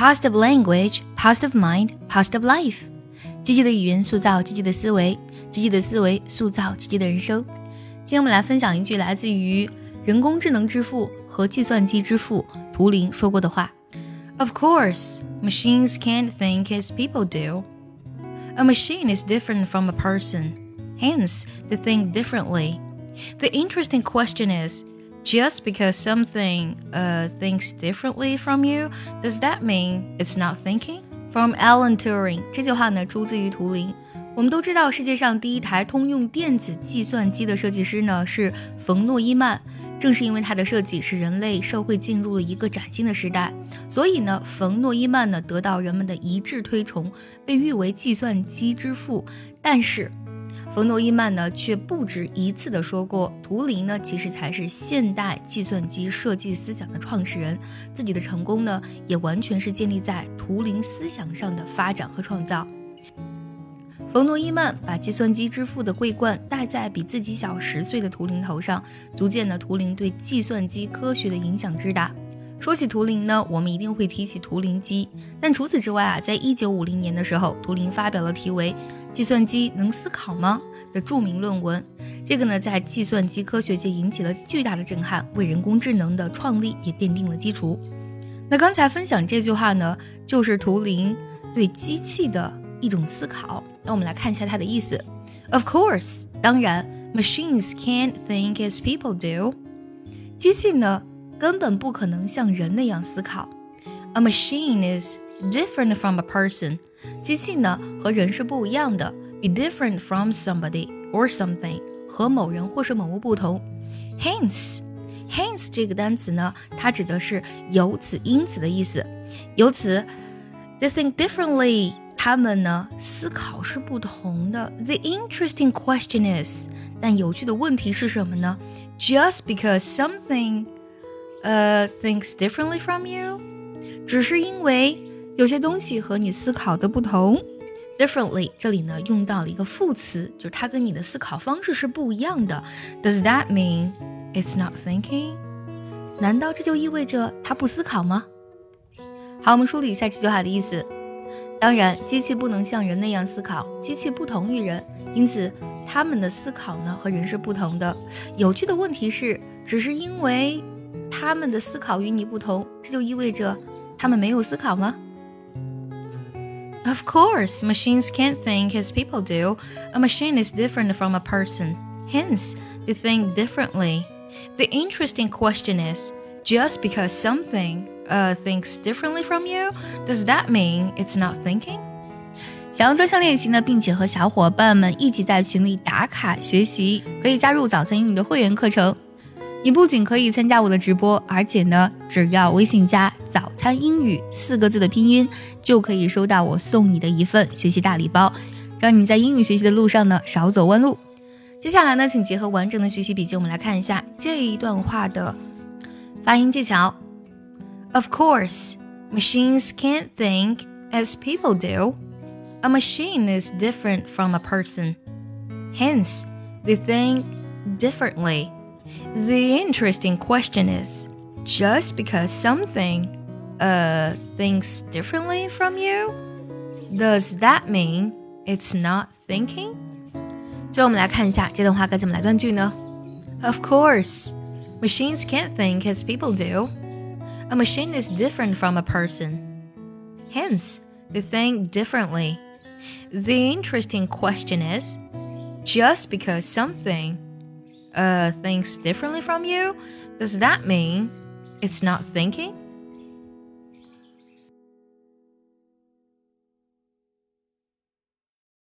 positive language, positive mind, positive life。积极的语言塑造积极的思维，积极的思维塑造积极的人生。今天我们来分享一句来自于人工智能之父和计算机之父图灵说过的话：“Of course, machines can't think as people do. A machine is different from a person, hence they think differently. The interesting question is." Just because something uh, thinks differently from you, does that mean it's not thinking? From Alan Turing，这句话呢出自于图灵。我们都知道，世界上第一台通用电子计算机的设计师呢是冯诺依曼。正是因为他的设计，使人类社会进入了一个崭新的时代，所以呢，冯诺依曼呢得到人们的一致推崇，被誉为计算机之父。但是，冯诺依曼呢，却不止一次的说过，图灵呢，其实才是现代计算机设计思想的创始人。自己的成功呢，也完全是建立在图灵思想上的发展和创造。冯诺依曼把计算机之父的桂冠戴在比自己小十岁的图灵头上，足见呢图灵对计算机科学的影响之大。说起图灵呢，我们一定会提起图灵机。但除此之外啊，在一九五零年的时候，图灵发表了题为。计算机能思考吗？的著名论文，这个呢，在计算机科学界引起了巨大的震撼，为人工智能的创立也奠定了基础。那刚才分享这句话呢，就是图灵对机器的一种思考。那我们来看一下它的意思。Of course，当然，machines can't think as people do。机器呢，根本不可能像人那样思考。A machine is different from a person。机器呢和人是不一样的 ，be different from somebody or something，和某人或是某物不同。Hence，hence 这个单词呢，它指的是由此因此的意思。由此，they think differently，他们呢思考是不同的。The interesting question is，但有趣的问题是什么呢？Just because something，呃，thinks differently from you，只是因为。有些东西和你思考的不同 ，differently，这里呢用到了一个副词，就是它跟你的思考方式是不一样的。Does that mean it's not thinking？难道这就意味着它不思考吗？好，我们梳理一下这句话的意思。当然，机器不能像人那样思考，机器不同于人，因此他们的思考呢和人是不同的。有趣的问题是，只是因为他们的思考与你不同，这就意味着他们没有思考吗 ？Of course, machines can't think as people do. A machine is different from a person. Hence, they think differently. The interesting question is just because something uh, thinks differently from you, does that mean it's not thinking? 想要专项练习呢，并且和小伙伴们一起在群里打卡学习，可以加入早餐英语的会员课程。 你不仅可以参加我的直播，而且呢，只要微信加“早餐英语”四个字的拼音，就可以收到我送你的一份学习大礼包，让你在英语学习的路上呢少走弯路。接下来呢，请结合完整的学习笔记，我们来看一下这一段话的发音技巧。Of course, machines can't think as people do. A machine is different from a person. Hence, they think differently. The interesting question is just because something uh thinks differently from you, does that mean it's not thinking? 最后我们来看一下这段话该怎么来断句呢？Of course, machines can't think as people do. A machine is different from a person. Hence, they think differently. The interesting question is just because something uh, thinks differently from you, does that mean it's not thinking?